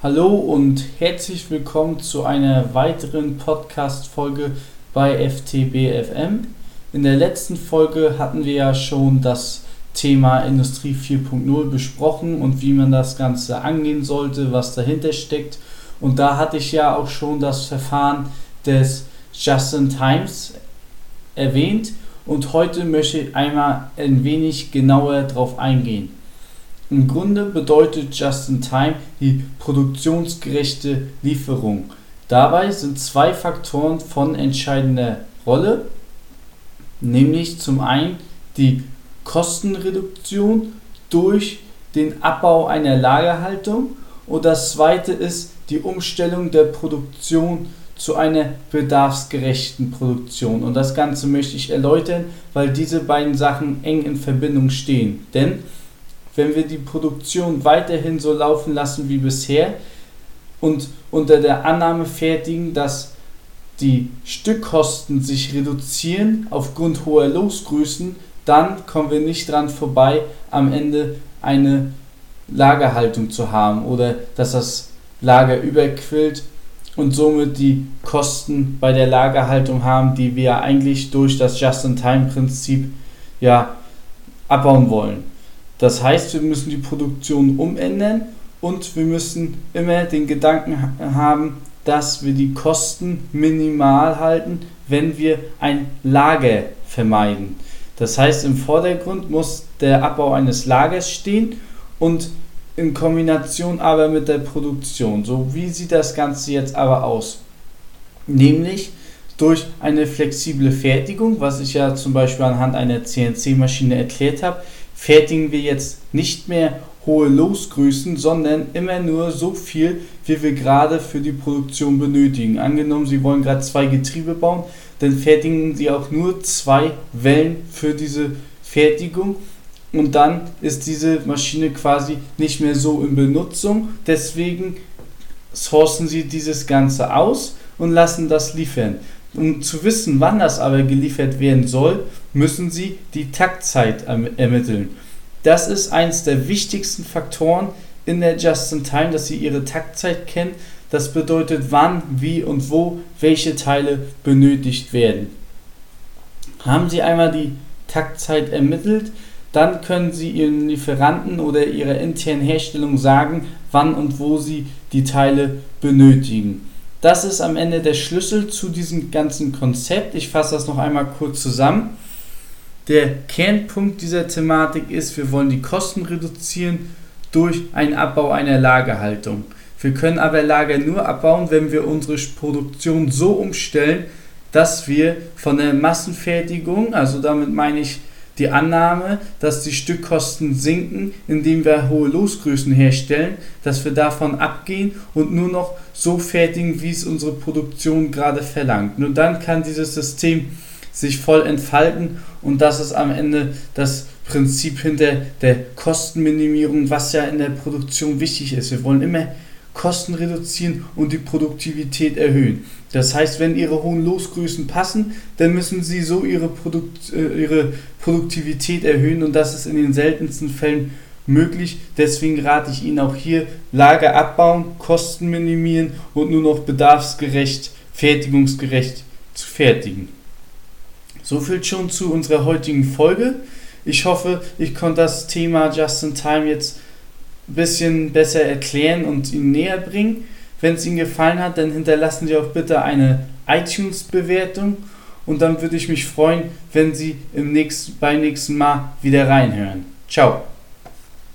Hallo und herzlich willkommen zu einer weiteren Podcast-Folge bei FTBFM. In der letzten Folge hatten wir ja schon das Thema Industrie 4.0 besprochen und wie man das Ganze angehen sollte, was dahinter steckt. Und da hatte ich ja auch schon das Verfahren des Just-in-Times erwähnt und heute möchte ich einmal ein wenig genauer darauf eingehen. Im Grunde bedeutet Just-in-Time die produktionsgerechte Lieferung. Dabei sind zwei Faktoren von entscheidender Rolle, nämlich zum einen die Kostenreduktion durch den Abbau einer Lagerhaltung und das zweite ist die Umstellung der Produktion zu einer bedarfsgerechten Produktion. Und das Ganze möchte ich erläutern, weil diese beiden Sachen eng in Verbindung stehen. Denn wenn wir die Produktion weiterhin so laufen lassen wie bisher und unter der Annahme fertigen, dass die Stückkosten sich reduzieren aufgrund hoher Losgrößen, dann kommen wir nicht dran vorbei, am Ende eine Lagerhaltung zu haben oder dass das Lager überquillt und somit die Kosten bei der Lagerhaltung haben, die wir eigentlich durch das Just-in-Time-Prinzip ja abbauen wollen. Das heißt, wir müssen die Produktion umändern und wir müssen immer den Gedanken haben, dass wir die Kosten minimal halten, wenn wir ein Lager vermeiden. Das heißt, im Vordergrund muss der Abbau eines Lagers stehen und in Kombination aber mit der Produktion. So, wie sieht das Ganze jetzt aber aus? Nämlich durch eine flexible Fertigung, was ich ja zum Beispiel anhand einer CNC-Maschine erklärt habe, fertigen wir jetzt nicht mehr hohe Losgrößen, sondern immer nur so viel, wie wir gerade für die Produktion benötigen. Angenommen, Sie wollen gerade zwei Getriebe bauen, dann fertigen Sie auch nur zwei Wellen für diese Fertigung und dann ist diese Maschine quasi nicht mehr so in Benutzung. Deswegen sourcen Sie dieses Ganze aus und lassen das liefern. Um zu wissen, wann das aber geliefert werden soll, müssen Sie die Taktzeit ermitteln. Das ist eines der wichtigsten Faktoren in der Just-in-Time, dass Sie Ihre Taktzeit kennen. Das bedeutet, wann, wie und wo welche Teile benötigt werden. Haben Sie einmal die Taktzeit ermittelt, dann können Sie Ihren Lieferanten oder Ihrer internen Herstellung sagen, wann und wo Sie die Teile benötigen. Das ist am Ende der Schlüssel zu diesem ganzen Konzept. Ich fasse das noch einmal kurz zusammen. Der Kernpunkt dieser Thematik ist, wir wollen die Kosten reduzieren durch einen Abbau einer Lagerhaltung. Wir können aber Lager nur abbauen, wenn wir unsere Produktion so umstellen, dass wir von der Massenfertigung, also damit meine ich die Annahme, dass die Stückkosten sinken, indem wir hohe Losgrößen herstellen, dass wir davon abgehen und nur noch so fertigen, wie es unsere Produktion gerade verlangt. Nur dann kann dieses System sich voll entfalten und das ist am Ende das Prinzip hinter der Kostenminimierung, was ja in der Produktion wichtig ist. Wir wollen immer Kosten reduzieren und die Produktivität erhöhen. Das heißt, wenn Ihre hohen Losgrößen passen, dann müssen Sie so Ihre, Produkt, äh, Ihre Produktivität erhöhen und das ist in den seltensten Fällen möglich. Deswegen rate ich Ihnen auch hier Lager abbauen, Kosten minimieren und nur noch bedarfsgerecht, fertigungsgerecht zu fertigen. So viel schon zu unserer heutigen Folge. Ich hoffe, ich konnte das Thema Just in Time jetzt ein bisschen besser erklären und Ihnen näher bringen. Wenn es Ihnen gefallen hat, dann hinterlassen Sie auch bitte eine iTunes-Bewertung und dann würde ich mich freuen, wenn Sie im nächsten, beim nächsten Mal wieder reinhören. Ciao.